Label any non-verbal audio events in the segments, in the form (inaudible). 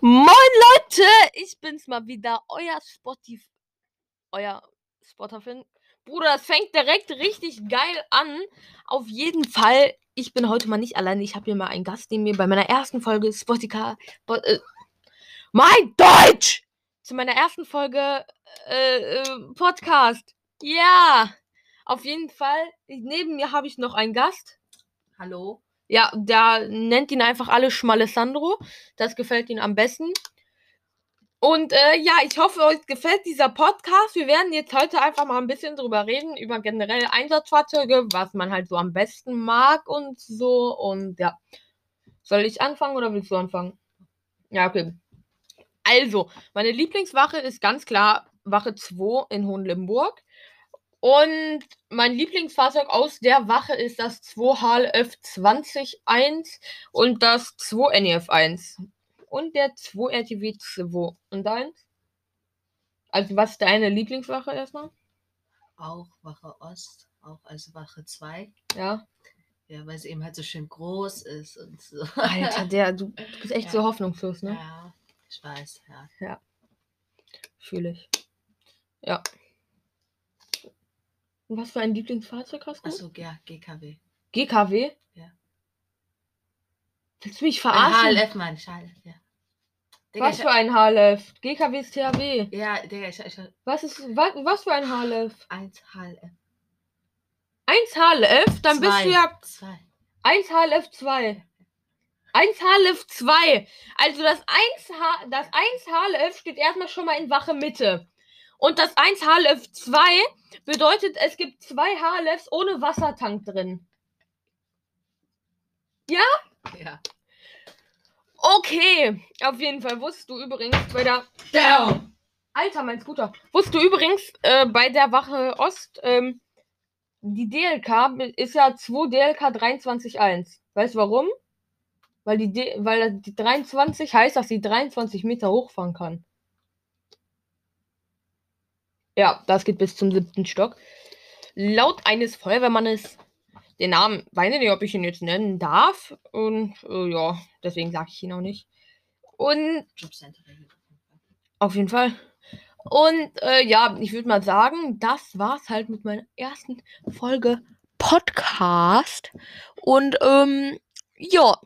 Moin Leute, ich bin's mal wieder, euer Spotify, euer Spotterfin. Bruder, es fängt direkt richtig geil an. Auf jeden Fall, ich bin heute mal nicht alleine. Ich habe hier mal einen Gast neben mir bei meiner ersten Folge Spotify. Äh, mein Deutsch! Zu meiner ersten Folge äh, äh, Podcast. Ja, auf jeden Fall. Neben mir habe ich noch einen Gast. Hallo. Ja, der nennt ihn einfach alle Schmalessandro. Das gefällt ihm am besten. Und äh, ja, ich hoffe, euch gefällt dieser Podcast. Wir werden jetzt heute einfach mal ein bisschen drüber reden, über generell Einsatzfahrzeuge, was man halt so am besten mag und so. Und ja. Soll ich anfangen oder willst du anfangen? Ja, okay. Also, meine Lieblingswache ist ganz klar Wache 2 in Hohenlimburg. Und mein Lieblingsfahrzeug aus der Wache ist das 2 HLF 201 und das 2 NEF 1. Und der 2 RTW 2. Und deins? Also, was ist deine Lieblingswache erstmal? Auch Wache Ost, auch als Wache 2. Ja. Ja, weil sie eben halt so schön groß ist und so. Alter, der, du bist echt (laughs) Ja. so hoffnungslos, ne? Ja, ich weiß, ja. Ja. Fühle ich. Ja. Und was für ein Lieblingsfahrzeug hast du? Achso, ja, GKW. GKW? Ja. Willst du mich verarschen? HLF meine ich, HLF, ja. Digga, Was ich, für ein HLF? GKW ist THW. ja, Digga, ich, ich, Was ist was, was für ein HLF? 1 HLF. 1 HLF? Dann bist du ja 2. 1 HLF 2. 1 HLF 2. Also das 1, H, das 1 HLF steht erstmal schon mal in Wache Mitte. Und das 1 HLF 2 bedeutet, es gibt zwei HLFs ohne Wassertank drin. Ja. Okay, auf jeden Fall wusstest du übrigens bei der. Down! Alter, mein Scooter. Wusstest du übrigens äh, bei der Wache Ost, ähm, die DLK ist ja 2 DLK 23.1. Weißt du warum? Weil die, D weil die 23 heißt, dass sie 23 Meter hochfahren kann. Ja, das geht bis zum siebten Stock. Laut eines Feuerwehrmannes, den Namen, weiß ich nicht, ob ich ihn jetzt nennen darf. Und äh, ja, deswegen sage ich ihn auch nicht. Und Jobcenter regelt auf jeden Fall. auf jeden Fall. Und äh, ja, ich würde mal sagen, das war's halt mit meiner ersten Folge Podcast. Und ähm, ja,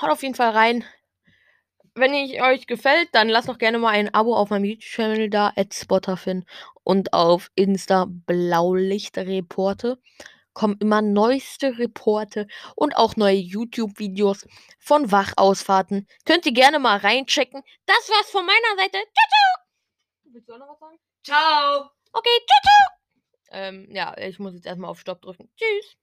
haut auf jeden Fall rein. Wenn ich euch gefällt, dann lasst doch gerne mal ein Abo auf meinem YouTube-Channel da, Spotterfin. Und auf Insta Blaulichtreporte. Kommen immer neueste Reporte und auch neue YouTube-Videos von Wachausfahrten. Könnt ihr gerne mal reinchecken. Das war's von meiner Seite. Ciao, ciao. Willst du auch noch was sagen? Ciao! Okay, ciao, ciao. Ähm, ja, ich muss jetzt erstmal auf Stopp drücken. Tschüss.